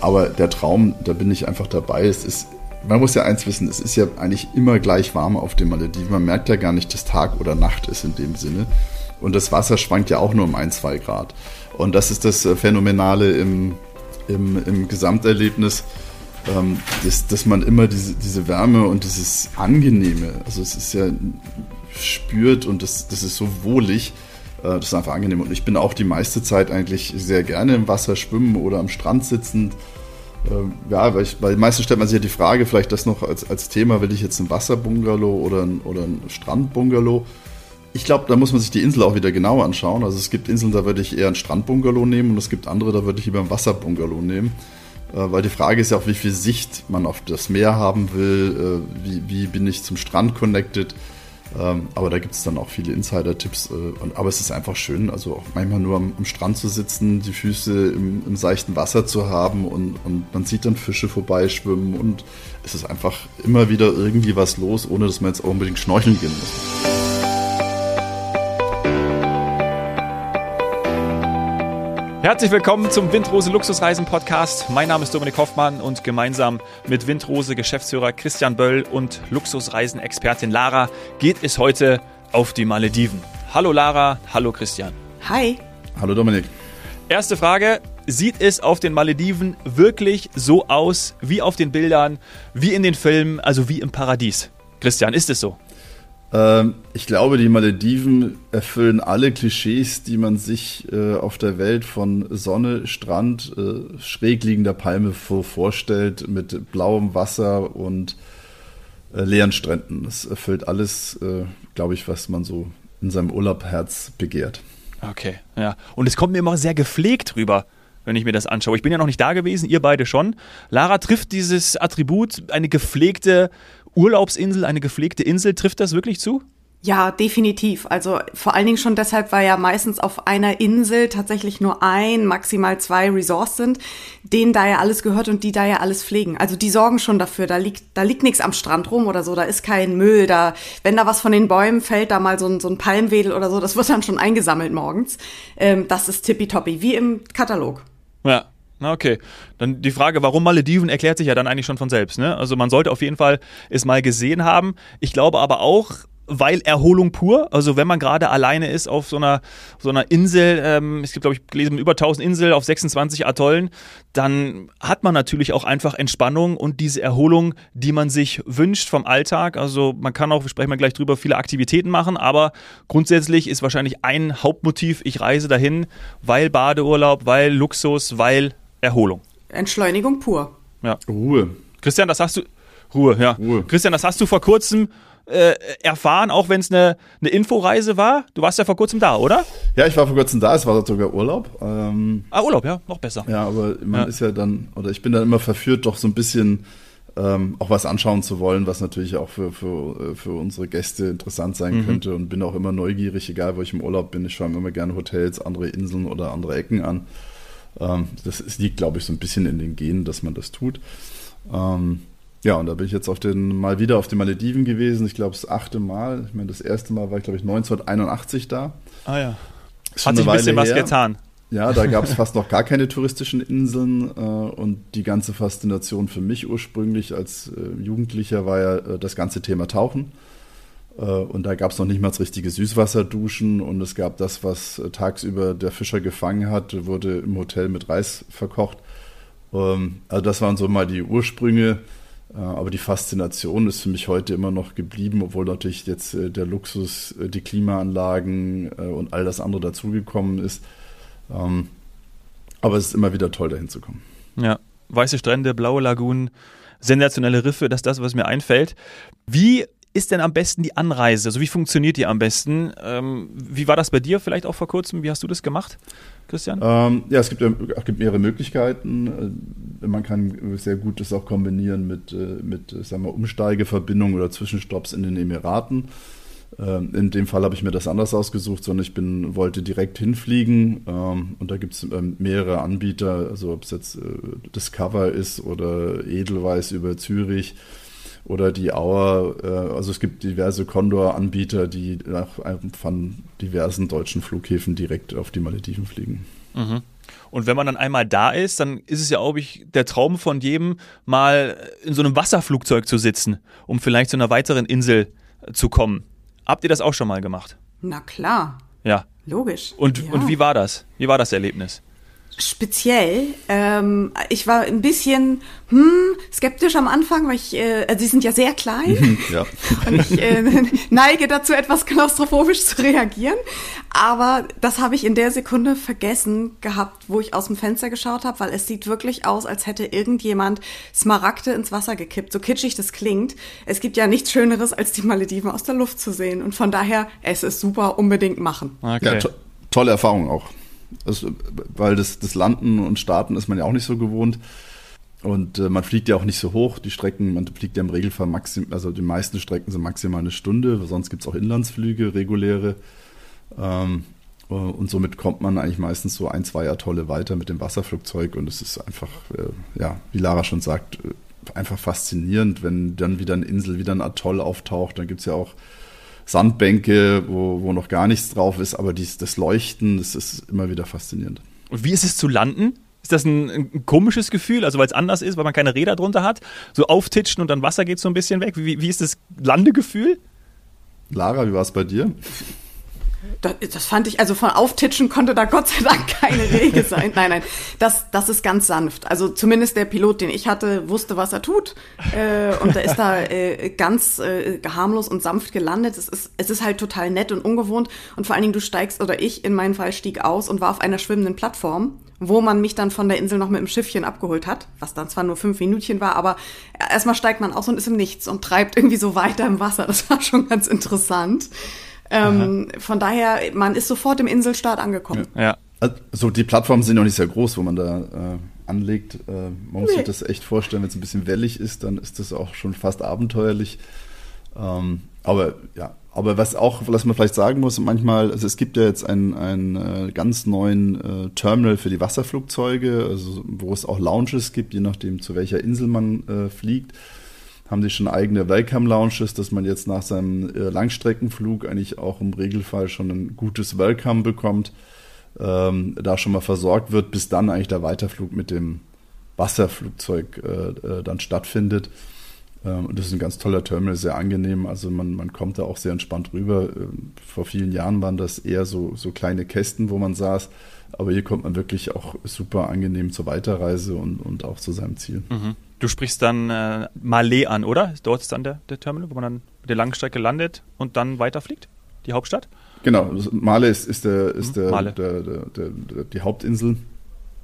aber der Traum, da bin ich einfach dabei. Es ist, man muss ja eins wissen, es ist ja eigentlich immer gleich warm auf den Malediven. Man merkt ja gar nicht, dass Tag oder Nacht ist in dem Sinne. Und das Wasser schwankt ja auch nur um ein, zwei Grad. Und das ist das äh, Phänomenale im, im, im Gesamterlebnis, ähm, dass, dass man immer diese, diese Wärme und dieses Angenehme, also es ist ja spürt und das, das ist so wohlig, das ist einfach angenehm. Und ich bin auch die meiste Zeit eigentlich sehr gerne im Wasser schwimmen oder am Strand sitzend. Ähm, ja, weil, ich, weil meistens stellt man sich ja die Frage, vielleicht das noch als, als Thema, will ich jetzt ein Wasserbungalow oder ein, oder ein Strandbungalow? Ich glaube, da muss man sich die Insel auch wieder genau anschauen. Also es gibt Inseln, da würde ich eher ein Strandbungalow nehmen und es gibt andere, da würde ich lieber ein Wasserbungalow nehmen. Äh, weil die Frage ist ja auch, wie viel Sicht man auf das Meer haben will, äh, wie, wie bin ich zum Strand connected. Ähm, aber da gibt es dann auch viele Insider-Tipps. Äh, aber es ist einfach schön, also auch manchmal nur am, am Strand zu sitzen, die Füße im, im, seichten Wasser zu haben und, und man sieht dann Fische vorbeischwimmen und es ist einfach immer wieder irgendwie was los, ohne dass man jetzt auch unbedingt schnorcheln gehen muss. Herzlich willkommen zum Windrose Luxusreisen Podcast. Mein Name ist Dominik Hoffmann und gemeinsam mit Windrose Geschäftsführer Christian Böll und Luxusreisen-Expertin Lara geht es heute auf die Malediven. Hallo Lara, hallo Christian. Hi. Hallo Dominik. Erste Frage, sieht es auf den Malediven wirklich so aus wie auf den Bildern, wie in den Filmen, also wie im Paradies? Christian, ist es so? Ähm, ich glaube, die Malediven erfüllen alle Klischees, die man sich äh, auf der Welt von Sonne, Strand, äh, schräg liegender Palme vorstellt, mit blauem Wasser und äh, leeren Stränden. Das erfüllt alles, glaube ich, was man so in seinem Urlaubherz begehrt. Okay, ja. Und es kommt mir immer sehr gepflegt rüber wenn ich mir das anschaue. Ich bin ja noch nicht da gewesen, ihr beide schon. Lara trifft dieses Attribut, eine gepflegte Urlaubsinsel, eine gepflegte Insel, trifft das wirklich zu? Ja, definitiv. Also vor allen Dingen schon deshalb, weil ja meistens auf einer Insel tatsächlich nur ein, maximal zwei Resorts sind, denen da ja alles gehört und die da ja alles pflegen. Also die sorgen schon dafür, da liegt, da liegt nichts am Strand rum oder so, da ist kein Müll, da, wenn da was von den Bäumen fällt, da mal so ein, so ein Palmwedel oder so, das wird dann schon eingesammelt morgens. Ähm, das ist tippitoppi, wie im Katalog. Ja, na okay. Dann die Frage, warum Malediven, erklärt sich ja dann eigentlich schon von selbst. Ne? Also man sollte auf jeden Fall es mal gesehen haben. Ich glaube aber auch, weil Erholung pur. Also wenn man gerade alleine ist auf so einer, so einer Insel, ähm, es gibt glaube ich gelesen über 1000 Inseln auf 26 Atollen, dann hat man natürlich auch einfach Entspannung und diese Erholung, die man sich wünscht vom Alltag. Also man kann auch, wir sprechen mal gleich drüber, viele Aktivitäten machen, aber grundsätzlich ist wahrscheinlich ein Hauptmotiv, ich reise dahin, weil Badeurlaub, weil Luxus, weil Erholung. Entschleunigung pur. Ja. Ruhe. Christian, das hast du. Ruhe, ja. Ruhe. Christian, das hast du vor kurzem äh, erfahren, auch wenn es eine, eine Inforeise war. Du warst ja vor kurzem da, oder? Ja, ich war vor kurzem da, es war sogar Urlaub. Ähm, ah, Urlaub, ja, noch besser. Ja, aber man ja. ist ja dann, oder ich bin dann immer verführt, doch so ein bisschen ähm, auch was anschauen zu wollen, was natürlich auch für, für, äh, für unsere Gäste interessant sein mhm. könnte und bin auch immer neugierig, egal wo ich im Urlaub bin. Ich schaue mir immer gerne Hotels, andere Inseln oder andere Ecken an. Ähm, das liegt, glaube ich, so ein bisschen in den Genen, dass man das tut. Ähm, ja, und da bin ich jetzt auf den, mal wieder auf den Malediven gewesen. Ich glaube, das achte Mal. Ich meine, das erste Mal war ich, glaube ich, 1981 da. Ah ja. Hat sich ein bisschen was getan. Ja, da gab es fast noch gar keine touristischen Inseln äh, und die ganze Faszination für mich ursprünglich als äh, Jugendlicher war ja äh, das ganze Thema Tauchen. Äh, und da gab es noch nicht mal richtige Süßwasserduschen und es gab das, was äh, tagsüber der Fischer gefangen hat, wurde im Hotel mit Reis verkocht. Ähm, also das waren so mal die Ursprünge. Äh, aber die Faszination ist für mich heute immer noch geblieben, obwohl natürlich jetzt der Luxus, die Klimaanlagen und all das andere dazugekommen ist. Ähm, aber es ist immer wieder toll, dahin zu kommen. Ja, weiße Strände, blaue Lagunen, sensationelle Riffe, das ist das, was mir einfällt. Wie ist denn am besten die Anreise? Also wie funktioniert die am besten? Ähm, wie war das bei dir vielleicht auch vor kurzem? Wie hast du das gemacht, Christian? Ähm, ja, es gibt, es gibt mehrere Möglichkeiten. Äh, man kann sehr gut das auch kombinieren mit, äh, mit äh, sagen wir, Umsteigeverbindungen oder Zwischenstopps in den Emiraten. Ähm, in dem Fall habe ich mir das anders ausgesucht, sondern ich bin, wollte direkt hinfliegen ähm, und da gibt es ähm, mehrere Anbieter, also ob es jetzt Discover ist oder Edelweiss über Zürich oder die Auer, äh, also es gibt diverse Condor-Anbieter, die von diversen deutschen Flughäfen direkt auf die Malediven fliegen. Mhm. Und wenn man dann einmal da ist, dann ist es ja, glaube ich, der Traum von jedem, mal in so einem Wasserflugzeug zu sitzen, um vielleicht zu einer weiteren Insel zu kommen. Habt ihr das auch schon mal gemacht? Na klar. Ja. Logisch. Und, ja. und wie war das? Wie war das Erlebnis? Speziell. Ähm, ich war ein bisschen hm, skeptisch am Anfang, weil ich, äh, also sie sind ja sehr klein ja. und ich äh, neige dazu, etwas klaustrophobisch zu reagieren. Aber das habe ich in der Sekunde vergessen gehabt, wo ich aus dem Fenster geschaut habe, weil es sieht wirklich aus, als hätte irgendjemand Smaragde ins Wasser gekippt. So kitschig das klingt. Es gibt ja nichts Schöneres, als die Malediven aus der Luft zu sehen. Und von daher, es ist super, unbedingt machen. Okay. Ja, to tolle Erfahrung auch. Also, weil das, das Landen und Starten ist man ja auch nicht so gewohnt. Und äh, man fliegt ja auch nicht so hoch. Die Strecken, man fliegt ja im Regelfall maxim, also die meisten Strecken sind maximal eine Stunde, sonst gibt es auch Inlandsflüge, reguläre. Ähm, äh, und somit kommt man eigentlich meistens so ein, zwei Atolle weiter mit dem Wasserflugzeug und es ist einfach, äh, ja, wie Lara schon sagt, äh, einfach faszinierend, wenn dann wieder eine Insel, wieder ein Atoll auftaucht. Dann gibt es ja auch Sandbänke, wo, wo noch gar nichts drauf ist, aber dies, das Leuchten, das ist immer wieder faszinierend. Und wie ist es zu landen? Ist das ein, ein komisches Gefühl, also weil es anders ist, weil man keine Räder drunter hat? So auftitschen und dann Wasser geht so ein bisschen weg? Wie, wie ist das Landegefühl? Lara, wie war es bei dir? Das, das, fand ich, also von Auftitschen konnte da Gott sei Dank keine Rege sein. Nein, nein, das, das ist ganz sanft. Also zumindest der Pilot, den ich hatte, wusste, was er tut. Äh, und er ist da äh, ganz äh, harmlos und sanft gelandet. Es ist, es ist halt total nett und ungewohnt. Und vor allen Dingen, du steigst, oder ich in meinem Fall stieg aus und war auf einer schwimmenden Plattform, wo man mich dann von der Insel noch mit dem Schiffchen abgeholt hat, was dann zwar nur fünf Minütchen war, aber erstmal steigt man aus und ist im Nichts und treibt irgendwie so weiter im Wasser. Das war schon ganz interessant. Ähm, von daher, man ist sofort im Inselstaat angekommen. Ja. Also die Plattformen sind noch nicht sehr groß, wo man da äh, anlegt. Äh, man muss nee. sich das echt vorstellen, wenn es ein bisschen wellig ist, dann ist das auch schon fast abenteuerlich. Ähm, aber ja, aber was auch, was man vielleicht sagen muss, manchmal, also es gibt ja jetzt einen, einen äh, ganz neuen äh, Terminal für die Wasserflugzeuge, also wo es auch Lounges gibt, je nachdem zu welcher Insel man äh, fliegt haben die schon eigene Welcome-Lounges, dass man jetzt nach seinem äh, Langstreckenflug eigentlich auch im Regelfall schon ein gutes Welcome bekommt, ähm, da schon mal versorgt wird, bis dann eigentlich der Weiterflug mit dem Wasserflugzeug äh, äh, dann stattfindet. Ähm, und das ist ein ganz toller Terminal, sehr angenehm. Also man, man kommt da auch sehr entspannt rüber. Ähm, vor vielen Jahren waren das eher so, so kleine Kästen, wo man saß. Aber hier kommt man wirklich auch super angenehm zur Weiterreise und, und auch zu seinem Ziel. Mhm. Du sprichst dann äh, Malé an, oder? Dort ist dann der, der Terminal, wo man dann mit der Langstrecke landet und dann weiterfliegt? Die Hauptstadt? Genau, Male ist, ist, der, ist der, Male. der, der, der, die Hauptinsel,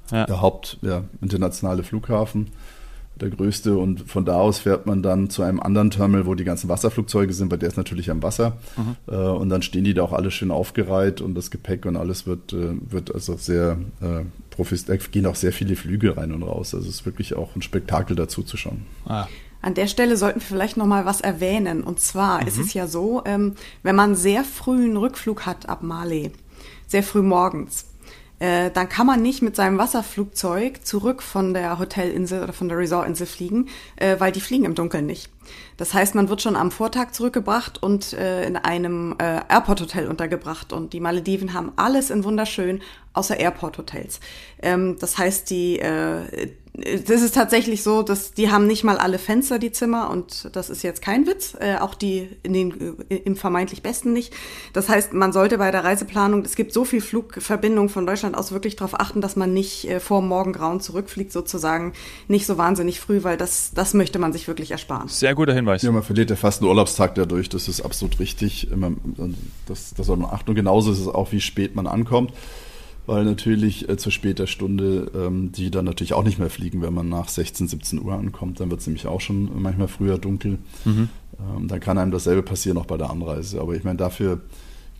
ja. der Haupt, ja, internationale Flughafen der größte und von da aus fährt man dann zu einem anderen Terminal, wo die ganzen Wasserflugzeuge sind, weil der ist natürlich am Wasser mhm. äh, und dann stehen die da auch alle schön aufgereiht und das Gepäck und alles wird, äh, wird also sehr äh, professionell, gehen auch sehr viele Flüge rein und raus, also es ist wirklich auch ein Spektakel dazu zu schauen. Ah. An der Stelle sollten wir vielleicht noch mal was erwähnen. Und zwar mhm. ist es ja so, ähm, wenn man sehr frühen Rückflug hat ab Mali, sehr früh morgens, äh, dann kann man nicht mit seinem Wasserflugzeug zurück von der Hotelinsel oder von der Resortinsel fliegen, äh, weil die fliegen im Dunkeln nicht. Das heißt, man wird schon am Vortag zurückgebracht und äh, in einem äh, Airport-Hotel untergebracht. Und die Malediven haben alles in wunderschön, außer Airport-Hotels. Ähm, das heißt, die, äh, das ist tatsächlich so, dass die haben nicht mal alle Fenster, die Zimmer, und das ist jetzt kein Witz, äh, auch die in den, äh, im vermeintlich besten nicht. Das heißt, man sollte bei der Reiseplanung, es gibt so viel Flugverbindungen von Deutschland aus, wirklich darauf achten, dass man nicht äh, vor Morgengrauen zurückfliegt, sozusagen, nicht so wahnsinnig früh, weil das, das möchte man sich wirklich ersparen. Sehr guter Hinweis. Ja, man verliert ja fast einen Urlaubstag dadurch, das ist absolut richtig. Das, das soll man achten. Und genauso ist es auch, wie spät man ankommt weil natürlich äh, zu später Stunde ähm, die dann natürlich auch nicht mehr fliegen, wenn man nach 16, 17 Uhr ankommt. Dann wird es nämlich auch schon manchmal früher dunkel. Mhm. Ähm, dann kann einem dasselbe passieren auch bei der Anreise. Aber ich meine, dafür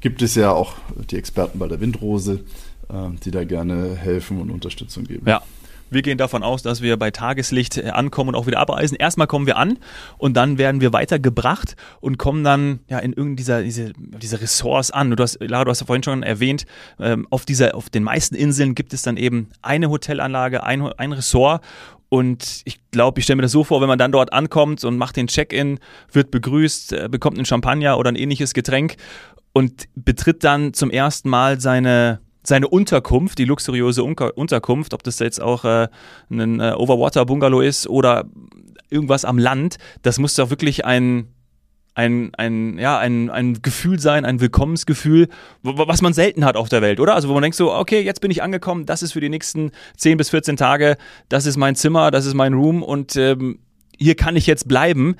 gibt es ja auch die Experten bei der Windrose, äh, die da gerne helfen und Unterstützung geben. Ja, wir gehen davon aus, dass wir bei Tageslicht äh, ankommen und auch wieder abreisen. Erstmal kommen wir an und dann werden wir weitergebracht und kommen dann ja in irgendeiner diese, diese Ressorts an. Du hast, Lara, du hast ja vorhin schon erwähnt, ähm, auf, dieser, auf den meisten Inseln gibt es dann eben eine Hotelanlage, ein, ein Ressort und ich glaube, ich stelle mir das so vor, wenn man dann dort ankommt und macht den Check-in, wird begrüßt, äh, bekommt einen Champagner oder ein ähnliches Getränk und betritt dann zum ersten Mal seine seine Unterkunft, die luxuriöse Unker Unterkunft, ob das jetzt auch äh, ein äh, Overwater-Bungalow ist oder irgendwas am Land, das muss doch wirklich ein, ein, ein, ja, ein, ein Gefühl sein, ein Willkommensgefühl, was man selten hat auf der Welt, oder? Also wo man denkt so, okay, jetzt bin ich angekommen, das ist für die nächsten 10 bis 14 Tage, das ist mein Zimmer, das ist mein Room und ähm, hier kann ich jetzt bleiben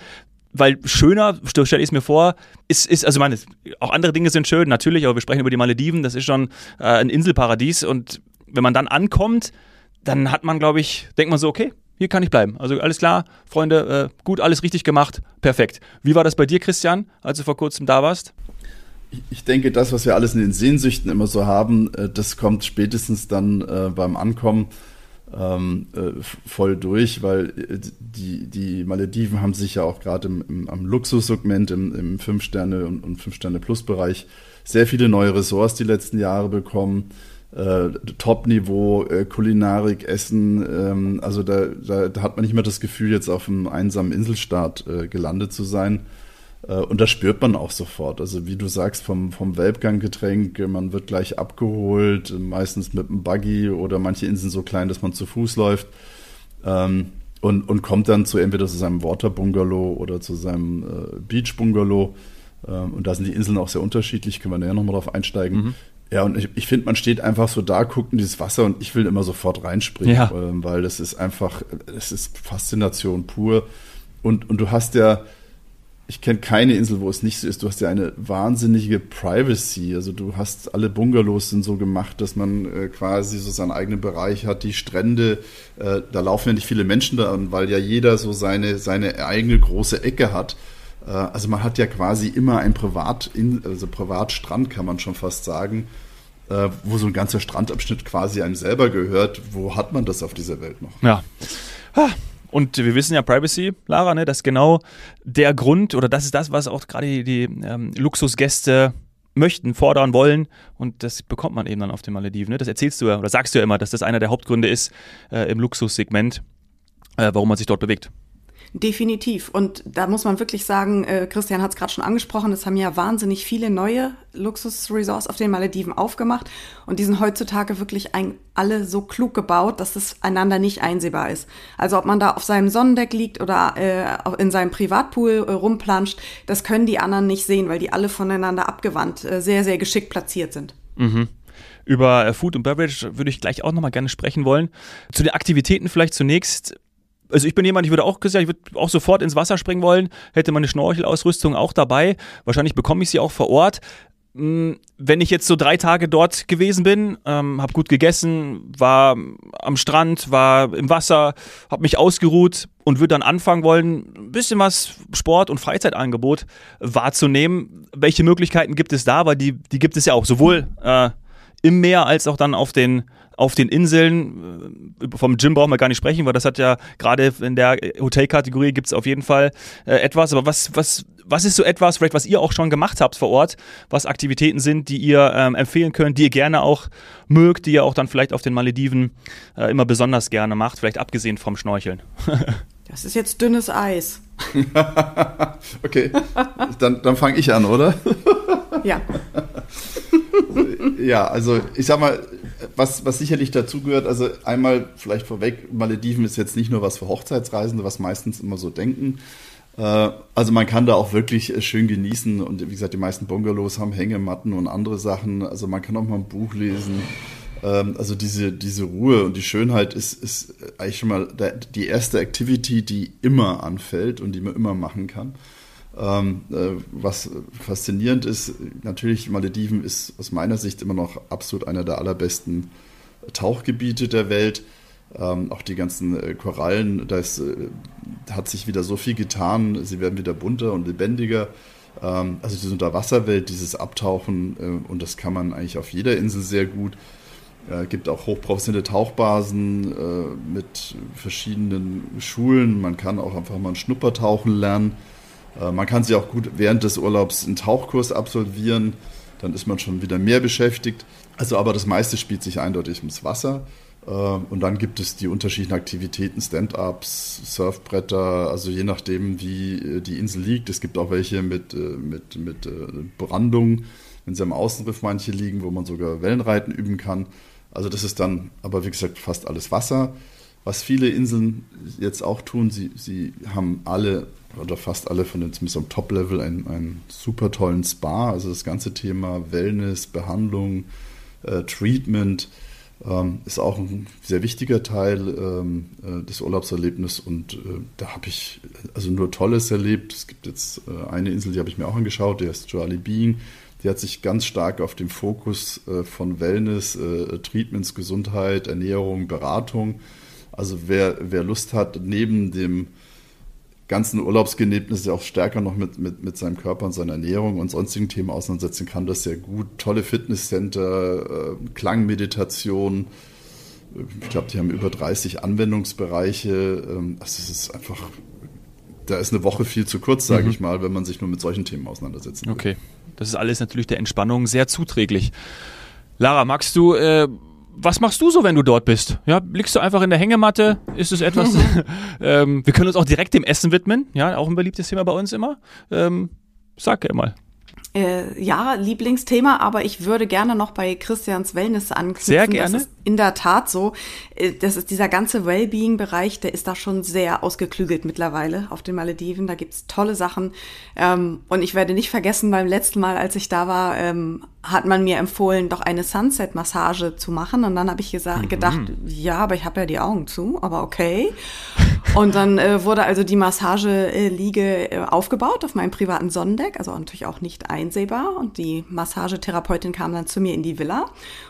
weil schöner, stelle ich es mir vor, ist, ist, also meine, auch andere Dinge sind schön, natürlich, aber wir sprechen über die Malediven, das ist schon äh, ein Inselparadies und wenn man dann ankommt, dann hat man, glaube ich, denkt man so, okay, hier kann ich bleiben. Also alles klar, Freunde, äh, gut, alles richtig gemacht, perfekt. Wie war das bei dir, Christian, als du vor kurzem da warst? Ich denke, das, was wir alles in den Sehnsüchten immer so haben, äh, das kommt spätestens dann äh, beim Ankommen ähm, äh, voll durch, weil äh, die, die Malediven haben sich ja auch gerade im, im, am Luxussegment, im, im 5-Sterne- und, und 5-Sterne-Plus-Bereich sehr viele neue Ressorts die letzten Jahre bekommen. Äh, Top-Niveau, äh, Kulinarik, Essen, ähm, also da, da, da, hat man nicht mehr das Gefühl, jetzt auf einem einsamen Inselstaat äh, gelandet zu sein. Äh, und das spürt man auch sofort. Also wie du sagst, vom, vom Welpgang-Getränk, man wird gleich abgeholt, meistens mit einem Buggy oder manche Inseln so klein, dass man zu Fuß läuft. Ähm, und, und kommt dann zu entweder zu seinem Water-Bungalow oder zu seinem äh, Beach-Bungalow. Ähm, und da sind die Inseln auch sehr unterschiedlich, können wir näher nochmal drauf einsteigen. Mhm. Ja, und ich, ich finde, man steht einfach so da, guckt in dieses Wasser und ich will immer sofort reinspringen, ja. ähm, weil das ist einfach, es ist Faszination pur. Und, und du hast ja, ich kenne keine Insel, wo es nicht so ist. Du hast ja eine wahnsinnige Privacy. Also du hast alle Bungalows sind so gemacht, dass man äh, quasi so seinen eigenen Bereich hat. Die Strände, äh, da laufen ja nicht viele Menschen da an, weil ja jeder so seine, seine eigene große Ecke hat. Äh, also man hat ja quasi immer ein Privat, also Privatstrand, kann man schon fast sagen, äh, wo so ein ganzer Strandabschnitt quasi einem selber gehört. Wo hat man das auf dieser Welt noch? Ja. Ah, und wir wissen ja Privacy, Lara, ne, das ist genau der Grund oder das ist das, was auch gerade die, die ähm, Luxusgäste möchten, fordern wollen und das bekommt man eben dann auf den Malediven. Ne? Das erzählst du ja oder sagst du ja immer, dass das einer der Hauptgründe ist äh, im Luxussegment, äh, warum man sich dort bewegt. Definitiv. Und da muss man wirklich sagen, äh, Christian hat es gerade schon angesprochen, es haben ja wahnsinnig viele neue Luxusresorts auf den Malediven aufgemacht. Und die sind heutzutage wirklich ein, alle so klug gebaut, dass es einander nicht einsehbar ist. Also ob man da auf seinem Sonnendeck liegt oder äh, in seinem Privatpool äh, rumplanscht, das können die anderen nicht sehen, weil die alle voneinander abgewandt äh, sehr, sehr geschickt platziert sind. Mhm. Über äh, Food und Beverage würde ich gleich auch nochmal gerne sprechen wollen. Zu den Aktivitäten vielleicht zunächst also ich bin jemand, ich würde auch ich würde auch sofort ins Wasser springen wollen, hätte meine Schnorchelausrüstung auch dabei. Wahrscheinlich bekomme ich sie auch vor Ort. Hm, wenn ich jetzt so drei Tage dort gewesen bin, ähm, habe gut gegessen, war am Strand, war im Wasser, habe mich ausgeruht und würde dann anfangen wollen, ein bisschen was Sport- und Freizeitangebot wahrzunehmen. Welche Möglichkeiten gibt es da? Weil die, die gibt es ja auch sowohl äh, im Meer als auch dann auf den auf den Inseln, äh, vom Gym brauchen wir gar nicht sprechen, weil das hat ja gerade in der Hotelkategorie gibt es auf jeden Fall äh, etwas. Aber was, was, was ist so etwas, vielleicht was ihr auch schon gemacht habt vor Ort, was Aktivitäten sind, die ihr ähm, empfehlen könnt, die ihr gerne auch mögt, die ihr auch dann vielleicht auf den Malediven äh, immer besonders gerne macht, vielleicht abgesehen vom Schnorcheln? das ist jetzt dünnes Eis. okay, dann, dann fange ich an, oder? ja. ja, also ich sag mal, was, was sicherlich dazu gehört, also einmal vielleicht vorweg, Malediven ist jetzt nicht nur was für Hochzeitsreisende, was meistens immer so denken. Äh, also man kann da auch wirklich äh, schön genießen und wie gesagt, die meisten Bungalows haben Hängematten und andere Sachen. Also man kann auch mal ein Buch lesen. Ähm, also diese, diese Ruhe und die Schönheit ist, ist eigentlich schon mal die erste Activity, die immer anfällt und die man immer machen kann. Ähm, äh, was faszinierend ist, natürlich Malediven ist aus meiner Sicht immer noch absolut einer der allerbesten Tauchgebiete der Welt. Ähm, auch die ganzen äh, Korallen, da ist, äh, hat sich wieder so viel getan, sie werden wieder bunter und lebendiger. Ähm, also diese Unterwasserwelt, dieses Abtauchen, äh, und das kann man eigentlich auf jeder Insel sehr gut. Es äh, gibt auch hochprofessionelle Tauchbasen äh, mit verschiedenen Schulen. Man kann auch einfach mal ein Schnuppertauchen lernen. Äh, man kann sich auch gut während des Urlaubs einen Tauchkurs absolvieren, dann ist man schon wieder mehr beschäftigt. Also aber das meiste spielt sich eindeutig ums Wasser. Äh, und dann gibt es die unterschiedlichen Aktivitäten, Stand-ups, Surfbretter, also je nachdem, wie äh, die Insel liegt. Es gibt auch welche mit, mit, mit Brandung, wenn sie am Außenriff manche liegen, wo man sogar Wellenreiten üben kann. Also das ist dann aber wie gesagt fast alles Wasser. Was viele Inseln jetzt auch tun, sie, sie haben alle oder fast alle von den zumindest am Top-Level einen, einen super tollen Spa. Also das ganze Thema Wellness, Behandlung, äh, Treatment ähm, ist auch ein sehr wichtiger Teil ähm, äh, des Urlaubserlebnisses und äh, da habe ich also nur Tolles erlebt. Es gibt jetzt äh, eine Insel, die habe ich mir auch angeschaut, die heißt Joali Being. Die hat sich ganz stark auf den Fokus äh, von Wellness, äh, Treatments, Gesundheit, Ernährung, Beratung. Also wer, wer Lust hat, neben dem ganzen Urlaubsgenebnis auch stärker noch mit, mit, mit seinem Körper und seiner Ernährung und sonstigen Themen auseinandersetzen kann, das sehr gut. Tolle Fitnesscenter, äh, Klangmeditation. Ich glaube, die haben über 30 Anwendungsbereiche. Ähm, also es ist einfach, da ist eine Woche viel zu kurz, sage mhm. ich mal, wenn man sich nur mit solchen Themen auseinandersetzen will. Okay, das ist alles natürlich der Entspannung sehr zuträglich. Lara, magst du äh, was machst du so, wenn du dort bist? Ja, liegst du einfach in der Hängematte? Ist es etwas? ähm, wir können uns auch direkt dem Essen widmen. Ja, auch ein beliebtes Thema bei uns immer. Ähm, sag ja mal. Äh, ja, Lieblingsthema, aber ich würde gerne noch bei Christians Wellness anknüpfen. Sehr gerne. Das ist in der Tat so. Äh, das ist dieser ganze Wellbeing-Bereich, der ist da schon sehr ausgeklügelt mittlerweile auf den Malediven. Da gibt's tolle Sachen. Ähm, und ich werde nicht vergessen, beim letzten Mal, als ich da war, ähm, hat man mir empfohlen, doch eine Sunset-Massage zu machen. Und dann habe ich gesagt, mhm. gedacht, ja, aber ich habe ja die Augen zu, aber okay. Und dann äh, wurde also die Massageliege äh, aufgebaut auf meinem privaten Sonnendeck, also natürlich auch nicht einsehbar. Und die Massagetherapeutin kam dann zu mir in die Villa.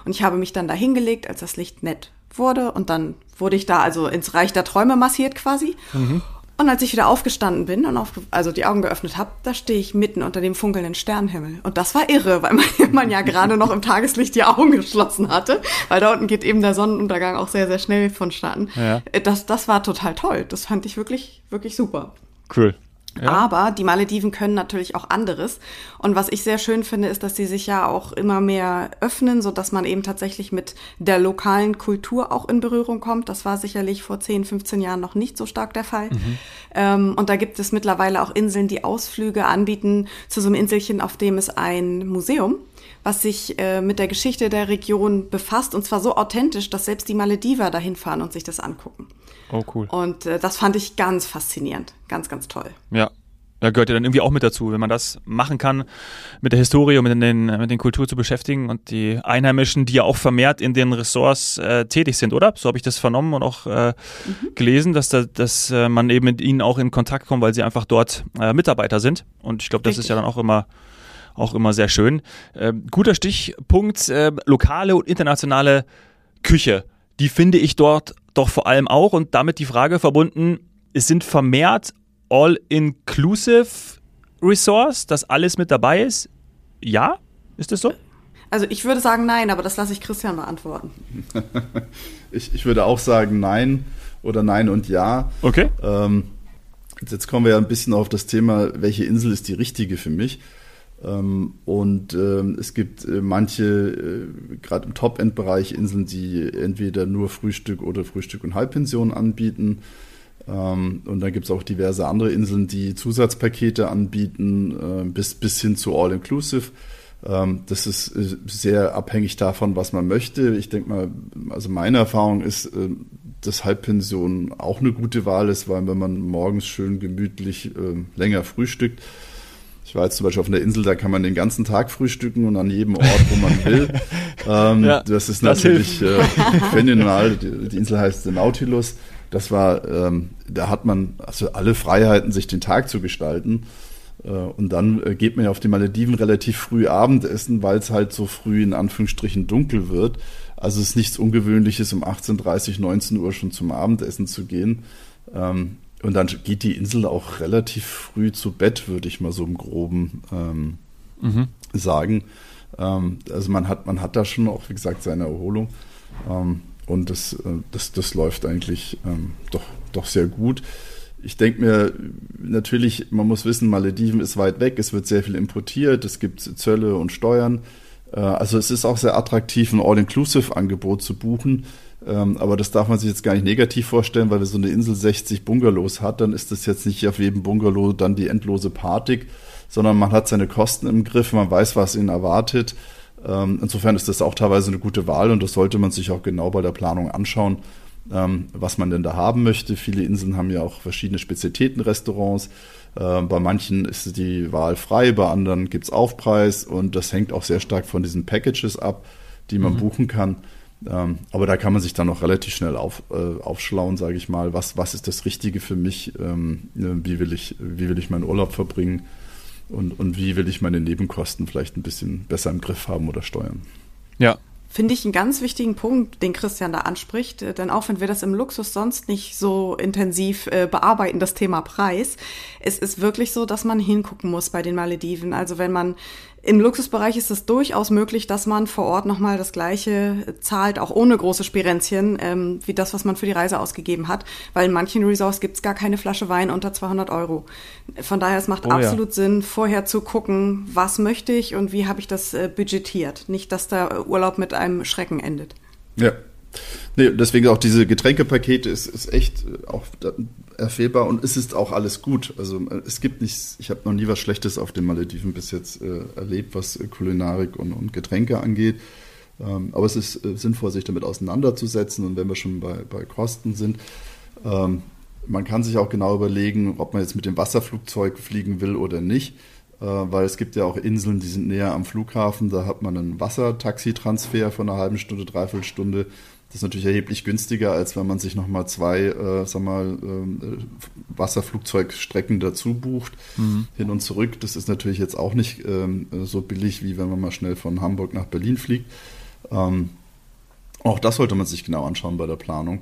Und ich habe mich dann da hingelegt, als das Licht nett wurde. Und dann wurde ich da also ins Reich der Träume massiert quasi. Mhm. Und als ich wieder aufgestanden bin und auf, also die Augen geöffnet habe, da stehe ich mitten unter dem funkelnden Sternenhimmel. Und das war irre, weil man, man ja gerade noch im Tageslicht die Augen geschlossen hatte, weil da unten geht eben der Sonnenuntergang auch sehr, sehr schnell vonstatten. Ja. Das, das war total toll. Das fand ich wirklich, wirklich super. Cool. Ja. Aber die Malediven können natürlich auch anderes. Und was ich sehr schön finde, ist, dass sie sich ja auch immer mehr öffnen, so dass man eben tatsächlich mit der lokalen Kultur auch in Berührung kommt. Das war sicherlich vor 10, 15 Jahren noch nicht so stark der Fall. Mhm. Ähm, und da gibt es mittlerweile auch Inseln, die Ausflüge anbieten zu so einem Inselchen, auf dem es ein Museum was sich äh, mit der Geschichte der Region befasst und zwar so authentisch, dass selbst die Malediver dahin fahren und sich das angucken. Oh, cool. Und äh, das fand ich ganz faszinierend. Ganz, ganz toll. Ja. Da gehört ja dann irgendwie auch mit dazu, wenn man das machen kann, mit der Historie und mit den, mit den Kultur zu beschäftigen und die Einheimischen, die ja auch vermehrt in den Ressorts äh, tätig sind, oder? So habe ich das vernommen und auch äh, mhm. gelesen, dass, da, dass äh, man eben mit ihnen auch in Kontakt kommt, weil sie einfach dort äh, Mitarbeiter sind. Und ich glaube, das Richtig. ist ja dann auch immer auch immer sehr schön. Äh, guter Stichpunkt, äh, lokale und internationale Küche. Die finde ich dort doch vor allem auch und damit die Frage verbunden, es sind vermehrt All-Inclusive Resource, dass alles mit dabei ist. Ja? Ist das so? Also ich würde sagen nein, aber das lasse ich Christian beantworten. ich, ich würde auch sagen nein oder nein und ja. Okay. Ähm, jetzt kommen wir ja ein bisschen auf das Thema, welche Insel ist die richtige für mich. Ähm, und ähm, es gibt äh, manche, äh, gerade im Top-End-Bereich, Inseln, die entweder nur Frühstück oder Frühstück und Halbpension anbieten. Ähm, und dann gibt es auch diverse andere Inseln, die Zusatzpakete anbieten, äh, bis, bis hin zu All-Inclusive. Das ist sehr abhängig davon, was man möchte. Ich denke mal, also meine Erfahrung ist, dass Halbpension auch eine gute Wahl ist, weil wenn man morgens schön gemütlich länger frühstückt, ich war jetzt zum Beispiel auf einer Insel, da kann man den ganzen Tag frühstücken und an jedem Ort, wo man will. ähm, ja, das ist natürlich äh, phänomenal. Die, die, Insel heißt The Nautilus. Das war, ähm, da hat man also alle Freiheiten, sich den Tag zu gestalten. Äh, und dann äh, geht man ja auf die Malediven relativ früh Abendessen, weil es halt so früh in Anführungsstrichen dunkel wird. Also es ist nichts Ungewöhnliches, um 18.30, 19 Uhr schon zum Abendessen zu gehen. Ähm, und dann geht die Insel auch relativ früh zu Bett, würde ich mal so im Groben ähm, mhm. sagen. Ähm, also man hat, man hat da schon auch, wie gesagt, seine Erholung. Ähm, und das, äh, das, das läuft eigentlich ähm, doch, doch sehr gut. Ich denke mir, natürlich, man muss wissen, Malediven ist weit weg, es wird sehr viel importiert, es gibt Zölle und Steuern. Äh, also es ist auch sehr attraktiv, ein All-Inclusive-Angebot zu buchen. Ähm, aber das darf man sich jetzt gar nicht negativ vorstellen, weil so eine Insel 60 Bungalows hat, dann ist das jetzt nicht auf jedem Bungalow dann die endlose Party, sondern man hat seine Kosten im Griff, man weiß, was ihn erwartet. Ähm, insofern ist das auch teilweise eine gute Wahl und das sollte man sich auch genau bei der Planung anschauen, ähm, was man denn da haben möchte. Viele Inseln haben ja auch verschiedene Spezialitätenrestaurants. Äh, bei manchen ist die Wahl frei, bei anderen gibt es Aufpreis und das hängt auch sehr stark von diesen Packages ab, die man mhm. buchen kann. Ähm, aber da kann man sich dann noch relativ schnell auf, äh, aufschlauen, sage ich mal, was, was ist das Richtige für mich, ähm, ne, wie, will ich, wie will ich meinen Urlaub verbringen und, und wie will ich meine Nebenkosten vielleicht ein bisschen besser im Griff haben oder steuern. Ja, Finde ich einen ganz wichtigen Punkt, den Christian da anspricht, äh, denn auch wenn wir das im Luxus sonst nicht so intensiv äh, bearbeiten, das Thema Preis, es ist wirklich so, dass man hingucken muss bei den Malediven. Also wenn man im Luxusbereich ist es durchaus möglich, dass man vor Ort nochmal das Gleiche zahlt, auch ohne große Spirenzchen, ähm, wie das, was man für die Reise ausgegeben hat. Weil in manchen Resorts gibt es gar keine Flasche Wein unter 200 Euro. Von daher, es macht oh, absolut ja. Sinn, vorher zu gucken, was möchte ich und wie habe ich das äh, budgetiert. Nicht, dass der Urlaub mit einem Schrecken endet. Ja, Nee, deswegen auch diese Getränkepakete ist, ist echt auch erfehlbar und es ist auch alles gut. Also es gibt nichts, ich habe noch nie was Schlechtes auf den Malediven bis jetzt äh, erlebt, was Kulinarik und, und Getränke angeht. Ähm, aber es ist äh, sinnvoll, sich damit auseinanderzusetzen und wenn wir schon bei, bei Kosten sind, ähm, man kann sich auch genau überlegen, ob man jetzt mit dem Wasserflugzeug fliegen will oder nicht, äh, weil es gibt ja auch Inseln, die sind näher am Flughafen, da hat man einen Wassertaxitransfer von einer halben Stunde, dreiviertel Stunde das ist natürlich erheblich günstiger, als wenn man sich nochmal zwei, äh, sag mal, äh, Wasserflugzeugstrecken dazu bucht, mhm. hin und zurück. Das ist natürlich jetzt auch nicht ähm, so billig, wie wenn man mal schnell von Hamburg nach Berlin fliegt. Ähm, auch das sollte man sich genau anschauen bei der Planung,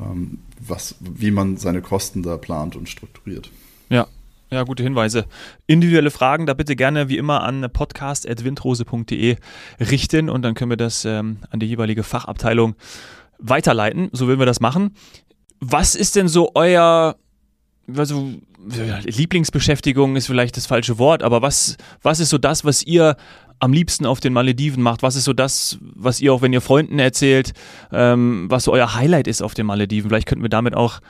ähm, was, wie man seine Kosten da plant und strukturiert. Ja, ja, gute Hinweise. Individuelle Fragen da bitte gerne wie immer an podcast.windrose.de richten und dann können wir das ähm, an die jeweilige Fachabteilung weiterleiten. So würden wir das machen. Was ist denn so euer, also Lieblingsbeschäftigung ist vielleicht das falsche Wort, aber was, was ist so das, was ihr am liebsten auf den Malediven macht? Was ist so das, was ihr auch, wenn ihr Freunden erzählt, ähm, was so euer Highlight ist auf den Malediven? Vielleicht könnten wir damit auch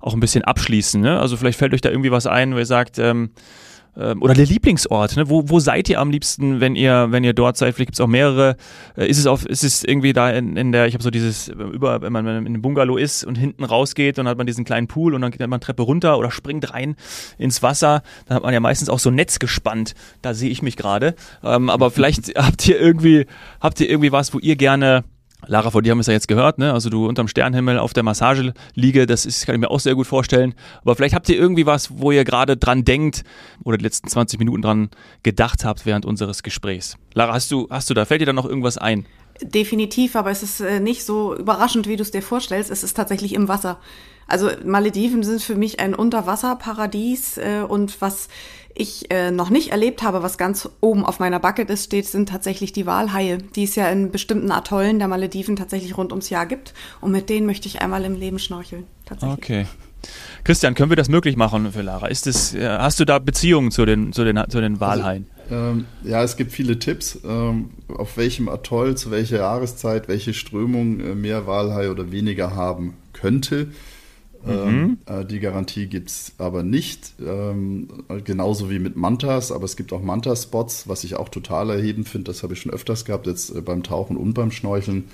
auch ein bisschen abschließen. Ne? Also vielleicht fällt euch da irgendwie was ein, wo ihr sagt, ähm, ähm, oder der Lieblingsort, ne? wo, wo seid ihr am liebsten, wenn ihr, wenn ihr dort seid? Vielleicht gibt es auch mehrere. Äh, ist es auf, ist es irgendwie da in, in der, ich habe so dieses, über, wenn man in einem Bungalow ist und hinten rausgeht, dann hat man diesen kleinen Pool und dann geht man Treppe runter oder springt rein ins Wasser. Dann hat man ja meistens auch so ein Netz gespannt. Da sehe ich mich gerade. Ähm, aber vielleicht habt ihr irgendwie, habt ihr irgendwie was, wo ihr gerne Lara, vor dir haben wir es ja jetzt gehört, ne? Also du unterm Sternhimmel auf der Massageliege, das ist, kann ich mir auch sehr gut vorstellen. Aber vielleicht habt ihr irgendwie was, wo ihr gerade dran denkt oder die letzten 20 Minuten dran gedacht habt während unseres Gesprächs. Lara, hast du, hast du da, fällt dir da noch irgendwas ein? Definitiv, aber es ist äh, nicht so überraschend, wie du es dir vorstellst. Es ist tatsächlich im Wasser. Also Malediven sind für mich ein Unterwasserparadies äh, und was ich äh, noch nicht erlebt habe, was ganz oben auf meiner Bucketlist steht, sind tatsächlich die Walhaie, die es ja in bestimmten Atollen der Malediven tatsächlich rund ums Jahr gibt. Und mit denen möchte ich einmal im Leben schnorcheln. Okay. Christian, können wir das möglich machen für Lara? Ist das, äh, hast du da Beziehungen zu den, zu den, zu den Walhaien? Also, ähm, ja, es gibt viele Tipps, ähm, auf welchem Atoll, zu welcher Jahreszeit, welche Strömung äh, mehr Walhai oder weniger haben könnte. Ähm, mhm. Ähm, die Garantie gibt es aber nicht. Ähm, genauso wie mit Mantas, aber es gibt auch Manta-Spots, was ich auch total erhebend finde. Das habe ich schon öfters gehabt, jetzt äh, beim Tauchen und beim Schnorcheln.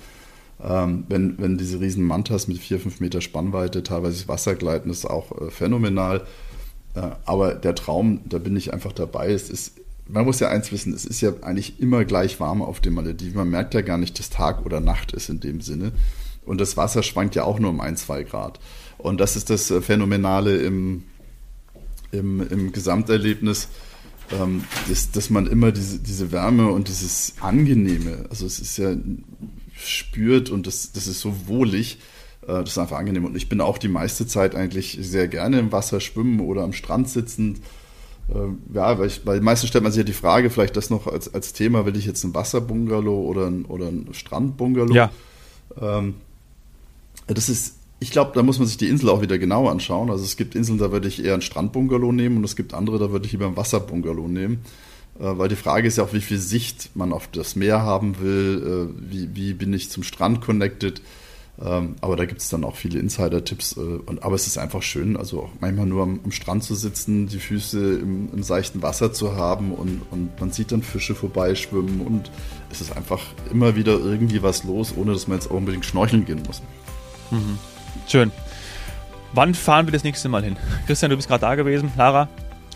Ähm, wenn, wenn diese riesen Mantas mit 4, 5 Meter Spannweite teilweise Wasser gleiten, ist auch äh, phänomenal. Äh, aber der Traum, da bin ich einfach dabei. Es ist, man muss ja eins wissen, es ist ja eigentlich immer gleich warm auf dem Malediven. Man merkt ja gar nicht, dass Tag oder Nacht ist in dem Sinne. Und das Wasser schwankt ja auch nur um ein, zwei Grad. Und das ist das äh, Phänomenale im, im, im Gesamterlebnis, ähm, dass, dass man immer diese, diese Wärme und dieses Angenehme, also es ist ja spürt und das, das ist so wohlig, äh, das ist einfach angenehm. Und ich bin auch die meiste Zeit eigentlich sehr gerne im Wasser schwimmen oder am Strand sitzend. Äh, ja, weil, ich, weil meistens stellt man sich ja die Frage, vielleicht das noch als, als Thema, will ich jetzt ein Wasserbungalow oder ein, oder ein Strandbungalow? Ja. Ähm, das ist ich glaube, da muss man sich die Insel auch wieder genau anschauen. Also es gibt Inseln, da würde ich eher ein Strandbungalow nehmen und es gibt andere, da würde ich lieber ein Wasserbungalow nehmen. Äh, weil die Frage ist ja auch, wie viel Sicht man auf das Meer haben will, äh, wie, wie bin ich zum Strand connected. Ähm, aber da gibt es dann auch viele Insider-Tipps. Äh, aber es ist einfach schön, also auch manchmal nur am, am Strand zu sitzen, die Füße im, im, seichten Wasser zu haben und, und man sieht dann Fische vorbeischwimmen und es ist einfach immer wieder irgendwie was los, ohne dass man jetzt auch unbedingt schnorcheln gehen muss. Mhm. Schön. Wann fahren wir das nächste Mal hin? Christian, du bist gerade da gewesen. Lara,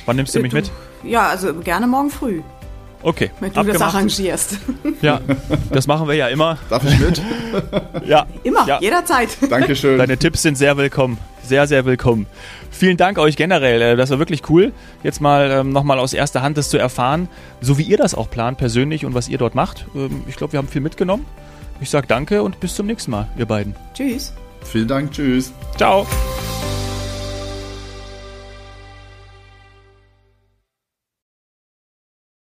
wann nimmst du mich mit? Ja, also gerne morgen früh. Okay. Wenn du das arrangierst. Ja, das machen wir ja immer. Darf ich mit? ja. Immer, ja. jederzeit. Dankeschön. Deine Tipps sind sehr willkommen. Sehr, sehr willkommen. Vielen Dank euch generell. Äh, das war wirklich cool, jetzt mal ähm, nochmal aus erster Hand das zu erfahren, so wie ihr das auch plant persönlich und was ihr dort macht. Ähm, ich glaube, wir haben viel mitgenommen. Ich sage danke und bis zum nächsten Mal, ihr beiden. Tschüss. Vielen Dank, tschüss. Ciao.